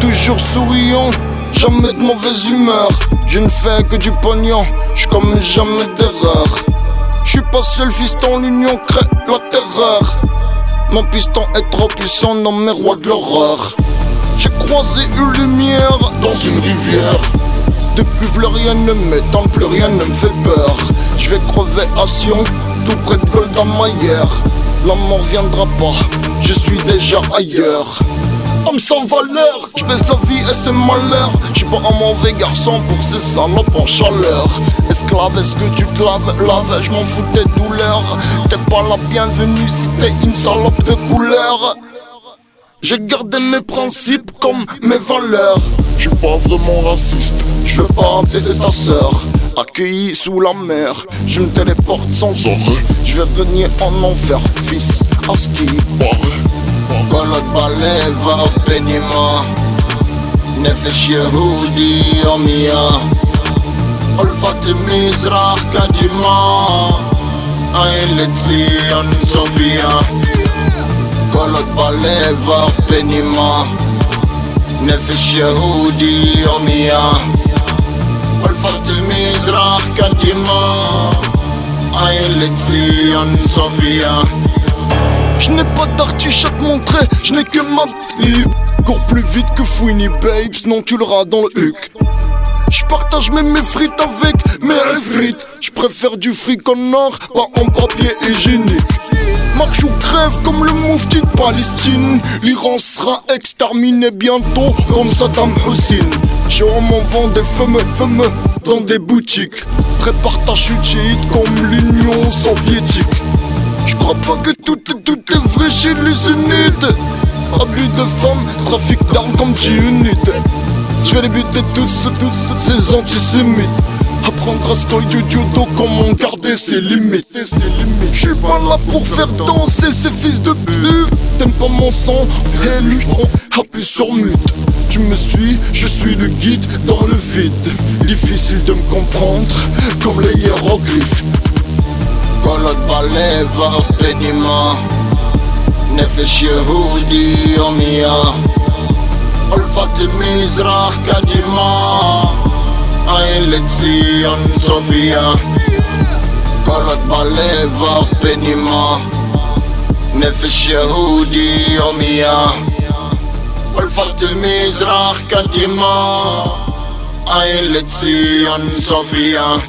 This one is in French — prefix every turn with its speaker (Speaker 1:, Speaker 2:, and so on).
Speaker 1: Toujours souriant, jamais de mauvaise humeur. Je ne fais que du pognon, je commets jamais d'erreur. Je suis pas seul fiston, l'union crée la terreur. Mon piston est trop puissant, non mais roi de l'horreur. J'ai croisé une lumière dans une rivière. Depuis plus rien ne m'étonne, plus rien ne me fait peur. Je vais crever à Sion, tout près de Golda Meir. La mort viendra pas, je suis déjà ailleurs. Homme sans valeur, je baisse la vie et ses malheurs. Je suis pas un mauvais garçon pour ces salopes en chaleur. Esclave, est-ce que tu te laves, lave, je m'en fous des douleurs. T'es pas la bienvenue si t'es une salope de couleur. J'ai gardé mes principes comme mes valeurs.
Speaker 2: Je suis pas vraiment raciste
Speaker 1: Je veux pas baiser ta sœur, accueilli sous la mer. Je me téléporte sans
Speaker 2: arrêt.
Speaker 1: Je vais régner en enfer, fils, à ce qui
Speaker 2: Pareil.
Speaker 1: كلك باليفا في بنما نفش يهودي يوميا ألفت مزرح كدما عين لتزيان صوفيا كلك باليفا في بنما نفش يهودي يوميا ألفت Je n'ai pas d'artichaut montré, je n'ai que ma pipe. Cours plus vite que Fouini Babe, sinon tu l'auras dans le huc. Je partage même mes frites avec mes frites. Je préfère du fric en or, pas en papier hygiénique. Marche ou crève comme le moufti de Palestine. L'Iran sera exterminé bientôt comme Saddam Hussein. J'ai m'en vend des fameux fameux dans des boutiques. Chute chiite comme l'Union soviétique. Je crois pas que tout est, tout est vrai chez les sunnites Abus de femmes, trafic d'armes comme G-Unit. Je vais les buter tous, tous ces antisémites. Apprendre à ce du judo comment garder ses limites. Je suis pas là pour faire danser ces fils de pute. T'aimes pas mon sang, élu, tu me suis, je suis le guide dans le vide. Difficile de me comprendre, comme les hiéroglyphes. Kolot balai, vav penima. Nefesh Yehudi omia. Olfat Mizrach kadima. Ayn Lezion Sofia. Kolot balai, vav penima. נפש יהודי יומיה ألفت المزرح كدما عين لتزيان صوفيا